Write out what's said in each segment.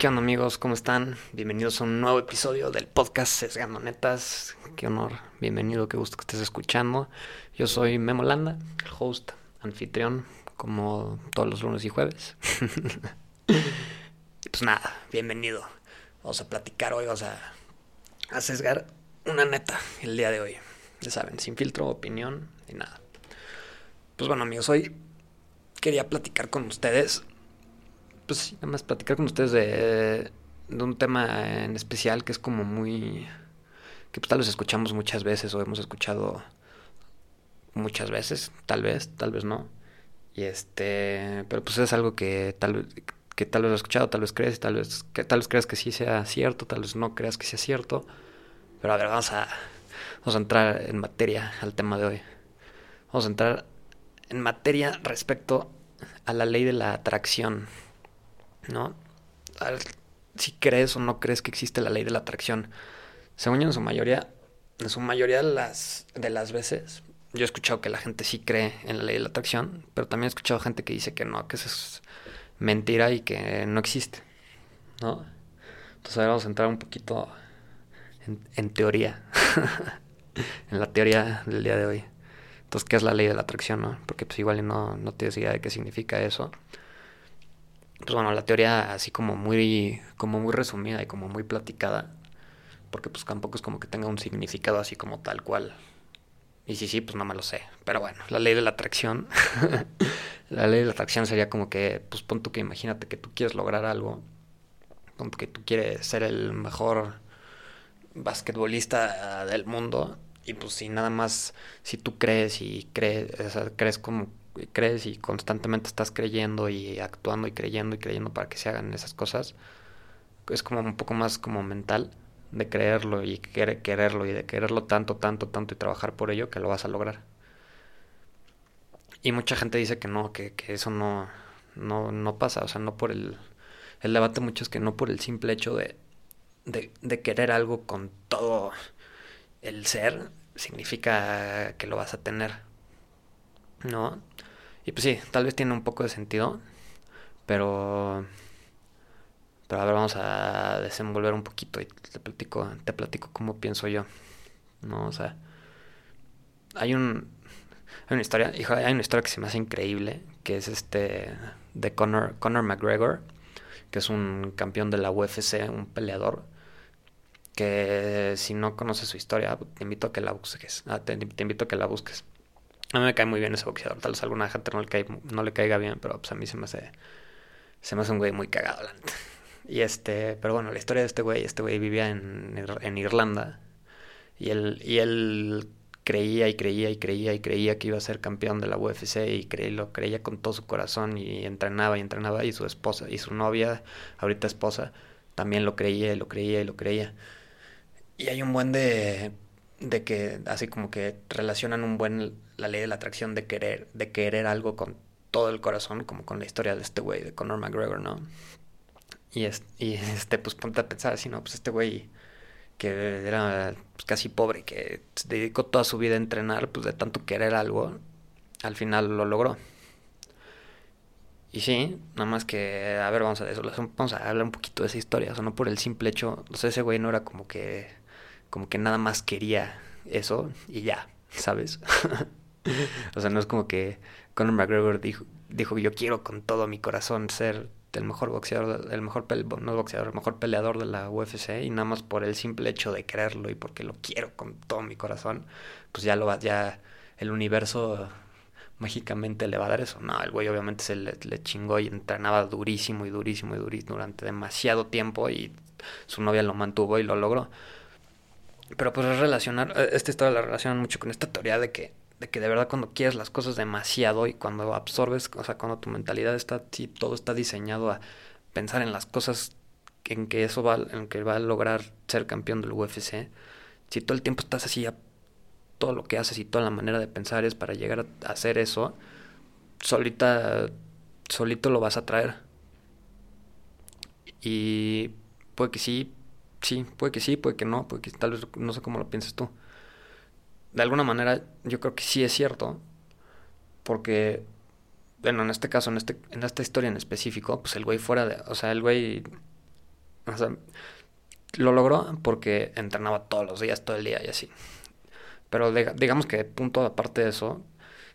¿Qué onda amigos? ¿Cómo están? Bienvenidos a un nuevo episodio del podcast Sesgando Netas. Qué honor, bienvenido, qué gusto que estés escuchando. Yo soy Memo Landa, el host, anfitrión, como todos los lunes y jueves. pues nada, bienvenido. Vamos a platicar hoy, vamos a, a sesgar una neta el día de hoy. Ya saben, sin filtro, opinión y nada. Pues bueno amigos, hoy quería platicar con ustedes pues nada más platicar con ustedes de, de, un tema en especial que es como muy... que pues tal vez escuchamos muchas veces o hemos escuchado muchas veces, tal vez, tal vez no. Y este, pero pues es algo que tal que tal vez lo has escuchado, tal vez crees, tal vez que tal vez creas que sí sea cierto, tal vez no creas que sea cierto. Pero a ver, vamos a vamos a entrar en materia al tema de hoy. Vamos a entrar en materia respecto a la ley de la atracción. ¿No? si crees o no crees que existe la ley de la atracción. Según yo, en su mayoría, en su mayoría de las, de las veces, yo he escuchado que la gente sí cree en la ley de la atracción, pero también he escuchado gente que dice que no, que eso es mentira y que no existe, ¿no? Entonces ahora vamos a entrar un poquito en, en teoría, en la teoría del día de hoy. Entonces, ¿qué es la ley de la atracción, no? Porque pues igual no, no tienes idea de qué significa eso pues bueno, la teoría así como muy, como muy resumida y como muy platicada, porque pues tampoco es como que tenga un significado así como tal cual. Y sí, sí, pues no me lo sé. Pero bueno, la ley de la atracción. la ley de la atracción sería como que, pues pon tú que imagínate que tú quieres lograr algo. Pon que tú quieres ser el mejor basquetbolista del mundo. Y pues si nada más, si tú crees y crees, crees como crees y constantemente estás creyendo y actuando y creyendo y creyendo para que se hagan esas cosas, es como un poco más como mental de creerlo y quererlo y de quererlo tanto, tanto, tanto y trabajar por ello que lo vas a lograr. Y mucha gente dice que no, que, que eso no, no, no pasa, o sea, no por el... El debate mucho es que no por el simple hecho de, de querer algo con todo el ser, significa que lo vas a tener. ¿no? Y pues sí, tal vez tiene un poco de sentido, pero... Pero a ver, vamos a desenvolver un poquito y te platico, te platico cómo pienso yo, ¿no? O sea, hay un... Hay una historia, hijo, hay una historia que se me hace increíble, que es este de Conor, Conor McGregor, que es un campeón de la UFC, un peleador, que si no conoces su historia, te invito a que la busques. Ah, te, te invito a que la busques. A mí me cae muy bien ese boxeador. Tal vez alguna gente no le, no le caiga bien, pero pues a mí se me hace, se me hace un güey muy cagado, la Y este, pero bueno, la historia de este güey, este güey vivía en, en Irlanda y él, y él creía y creía y creía y creía que iba a ser campeón de la UFC y lo creía con todo su corazón y entrenaba y entrenaba y su esposa y su novia, ahorita esposa, también lo creía y lo creía y lo creía. Y hay un buen de de que así como que relacionan un buen la ley de la atracción de querer de querer algo con todo el corazón como con la historia de este güey de Conor McGregor no y, es, y este pues ponte a pensar así no pues este güey que era pues, casi pobre que se dedicó toda su vida a entrenar pues de tanto querer algo al final lo logró. Y sí, nada más que, a ver, vamos a eso, vamos a hablar un poquito de esa historia, o sea, no por el simple hecho, o sea, ese güey no era como que como que nada más quería eso y ya, ¿sabes? o sea, no es como que Conor McGregor dijo, dijo, yo quiero con todo mi corazón ser el mejor boxeador, el mejor no boxeador, el mejor peleador de la UFC y nada más por el simple hecho de quererlo y porque lo quiero con todo mi corazón, pues ya lo va, ya el universo mágicamente le va a dar eso. No, el güey obviamente se le, le chingó y entrenaba durísimo y durísimo y durísimo durante demasiado tiempo y su novia lo mantuvo y lo logró. Pero pues es relacionar, eh, esta historia la relacionan mucho con esta teoría de que, de que de verdad cuando quieres las cosas demasiado y cuando absorbes, o sea, cuando tu mentalidad está, si todo está diseñado a pensar en las cosas en que eso va, en que va a lograr ser campeón del UFC, si todo el tiempo estás así, todo lo que haces y toda la manera de pensar es para llegar a hacer eso, solita, solito lo vas a traer. Y puede que sí, sí, puede que sí, puede que no, puede que tal vez no sé cómo lo pienses tú. De alguna manera yo creo que sí es cierto, porque, bueno, en este caso, en, este, en esta historia en específico, pues el güey fuera de, o sea, el güey O sea, lo logró porque entrenaba todos los días, todo el día y así. Pero digamos que punto aparte de eso,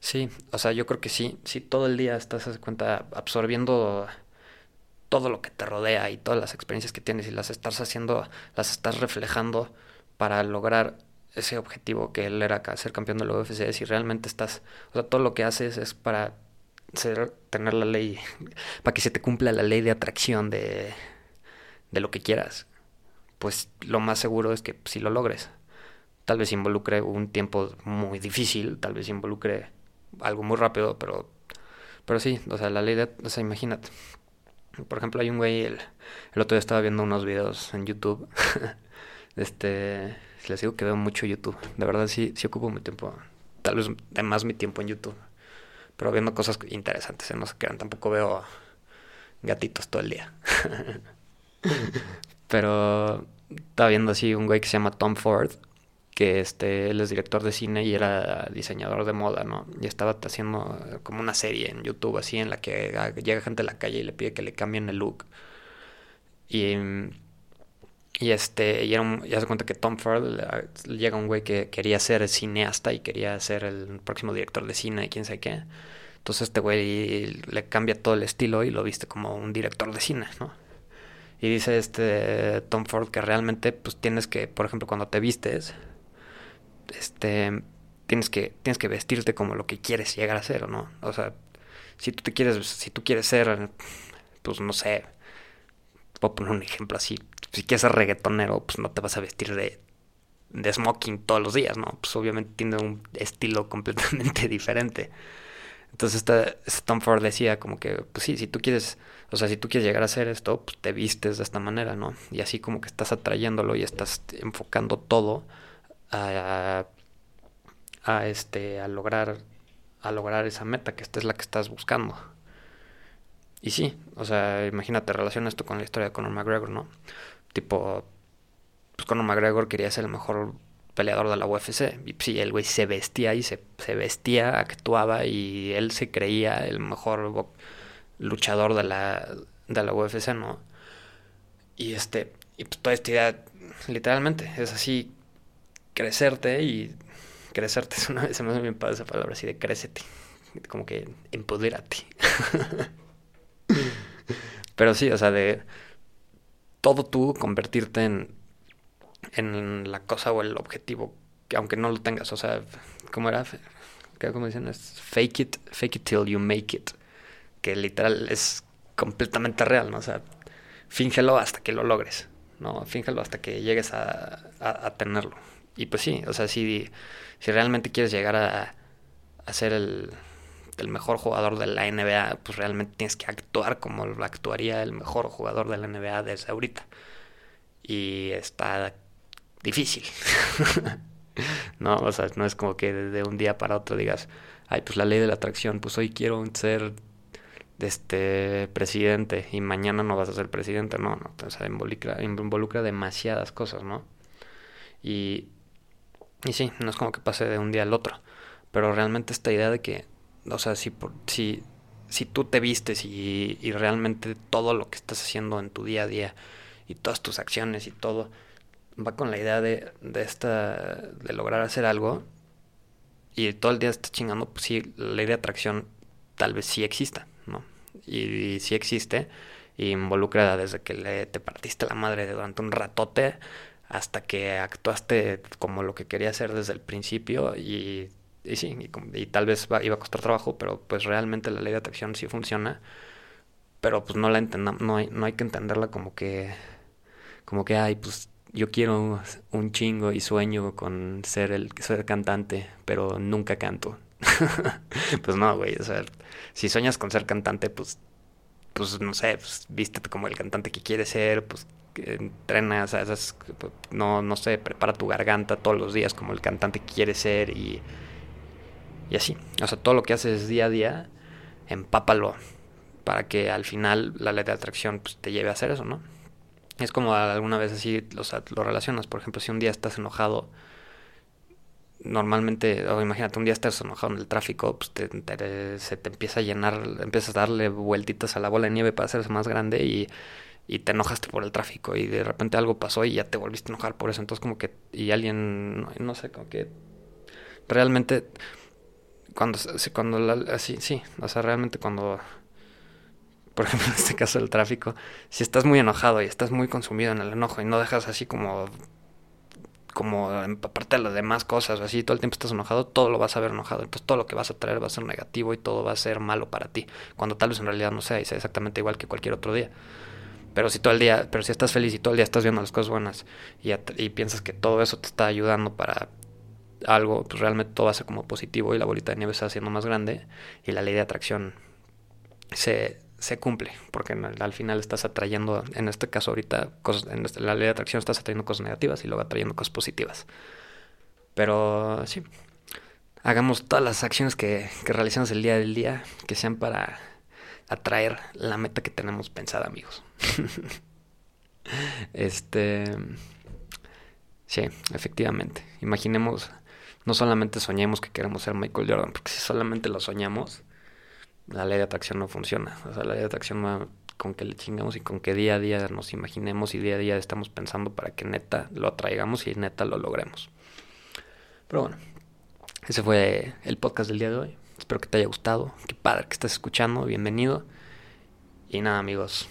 sí, o sea, yo creo que sí, sí todo el día estás, a cuenta, absorbiendo todo lo que te rodea y todas las experiencias que tienes y las estás haciendo, las estás reflejando para lograr ese objetivo que él era ser campeón de la UFC, si realmente estás, o sea, todo lo que haces es para tener la ley, para que se te cumpla la ley de atracción de, de lo que quieras, pues lo más seguro es que si lo logres. Tal vez involucre un tiempo muy difícil, tal vez involucre algo muy rápido, pero, pero sí, o sea, la ley de, o sea, imagínate. Por ejemplo, hay un güey, el, el otro día estaba viendo unos videos en YouTube, este, les digo que veo mucho YouTube. De verdad sí, sí ocupo mi tiempo. Tal vez más mi tiempo en YouTube. Pero viendo cosas interesantes, ¿eh? no se crean. Tampoco veo gatitos todo el día. pero estaba viendo así un güey que se llama Tom Ford. Que este, él es director de cine y era diseñador de moda, ¿no? Y estaba haciendo como una serie en YouTube así en la que llega gente a la calle y le pide que le cambien el look. Y y este, y era ya se cuenta que Tom Ford llega un güey que quería ser cineasta y quería ser el próximo director de cine y quién sabe qué. Entonces este güey le cambia todo el estilo y lo viste como un director de cine, ¿no? Y dice este Tom Ford que realmente pues tienes que, por ejemplo, cuando te vistes, este tienes que tienes que vestirte como lo que quieres llegar a ser, ¿no? O sea, si tú te quieres si tú quieres ser pues no sé, puedo poner un ejemplo así, si quieres ser reggaetonero, pues no te vas a vestir de, de smoking todos los días, ¿no? Pues obviamente tiene un estilo completamente diferente. Entonces esta, Tom Ford decía como que, pues sí, si tú quieres, o sea, si tú quieres llegar a hacer esto, pues te vistes de esta manera, ¿no? Y así como que estás atrayéndolo y estás enfocando todo a, a este, a lograr, a lograr esa meta, que esta es la que estás buscando. Y sí, o sea, imagínate, relaciona esto con la historia de Conor McGregor, ¿no? Tipo, pues Conor McGregor quería ser el mejor peleador de la UFC. Y sí, el güey se vestía y se, se vestía, actuaba y él se creía el mejor luchador de la, de la UFC, ¿no? Y este, y pues toda esta idea, literalmente, es así, crecerte y crecerte es una vez, se me hace bien padre esa palabra así de crécete, como que empodérate. Pero sí, o sea, de todo tú convertirte en, en la cosa o el objetivo, que aunque no lo tengas, o sea, ¿cómo era? ¿Cómo dicen? Es fake it, fake it till you make it, que literal es completamente real, ¿no? O sea, fíngelo hasta que lo logres, ¿no? Fíngelo hasta que llegues a, a, tenerlo. Y pues sí, o sea, si, si realmente quieres llegar a, a ser el, el mejor jugador de la NBA, pues realmente tienes que actuar como actuaría el mejor jugador de la NBA desde ahorita. Y está difícil. no, o sea, no es como que de un día para otro digas, ay, pues la ley de la atracción, pues hoy quiero ser este presidente y mañana no vas a ser presidente, no, no, o sea, involucra, involucra demasiadas cosas, ¿no? Y, y sí, no es como que pase de un día al otro, pero realmente esta idea de que o sea, si, si, si tú te vistes y, y, realmente todo lo que estás haciendo en tu día a día y todas tus acciones y todo va con la idea de, de esta de lograr hacer algo y todo el día estás chingando, pues sí, la ley de atracción tal vez sí exista, ¿no? Y, sí existe y involucra desde que le, te partiste la madre durante un ratote hasta que actuaste como lo que quería hacer desde el principio y y sí, y, tal vez iba a costar trabajo, pero pues realmente la ley de atracción sí funciona, pero pues no la entendamos, no hay, no hay que entenderla como que, como que, ay, pues yo quiero un chingo y sueño con ser el ser cantante, pero nunca canto. pues no, güey, o sea, si sueñas con ser cantante, pues, pues no sé, pues vístete como el cantante que quieres ser, pues entrena, o sea, no, no sé, prepara tu garganta todos los días como el cantante que quieres ser y y así. O sea, todo lo que haces día a día, empápalo para que al final la ley de atracción pues, te lleve a hacer eso, ¿no? Es como alguna vez así lo, lo relacionas. Por ejemplo, si un día estás enojado, normalmente, o imagínate, un día estás enojado en el tráfico, pues te, se te empieza a llenar, empiezas a darle vueltitas a la bola de nieve para hacerse más grande y, y te enojaste por el tráfico y de repente algo pasó y ya te volviste a enojar por eso. Entonces como que, y alguien, no, sé, como que realmente, cuando, cuando así, sí, o sea, realmente cuando, por ejemplo, en este caso del tráfico, si estás muy enojado y estás muy consumido en el enojo y no dejas así como como aparte de las demás cosas, o así, todo el tiempo estás enojado, todo lo vas a ver enojado. Entonces todo lo que vas a traer va a ser negativo y todo va a ser malo para ti. Cuando tal vez en realidad no sea y sea exactamente igual que cualquier otro día. Pero si todo el día, pero si estás feliz y todo el día estás viendo las cosas buenas y piensas que todo eso te está ayudando para algo, pues realmente todo va a ser como positivo y la bolita de nieve se va haciendo más grande y la ley de atracción se, se cumple, porque al final estás atrayendo, en este caso ahorita, cosas, en este, la ley de atracción estás atrayendo cosas negativas y luego atrayendo cosas positivas. Pero sí, hagamos todas las acciones que, que realizamos el día del día, que sean para atraer la meta que tenemos pensada, amigos. este, sí, efectivamente. Imaginemos, no solamente soñemos que queremos ser Michael Jordan, porque si solamente lo soñamos, la ley de atracción no funciona. O sea, la ley de atracción va con que le chingamos y con que día a día nos imaginemos y día a día estamos pensando para que neta lo atraigamos y neta lo logremos. Pero bueno, ese fue el podcast del día de hoy. Espero que te haya gustado. Qué padre que estés escuchando. Bienvenido. Y nada, amigos.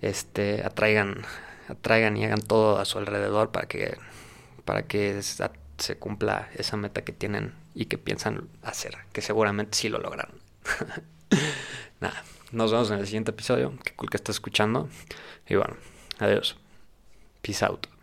Este, atraigan, atraigan y hagan todo a su alrededor para que, para que se cumpla esa meta que tienen y que piensan hacer, que seguramente sí lo lograron. Nada, nos vemos en el siguiente episodio. Qué cool que estás escuchando. Y bueno, adiós. Peace out.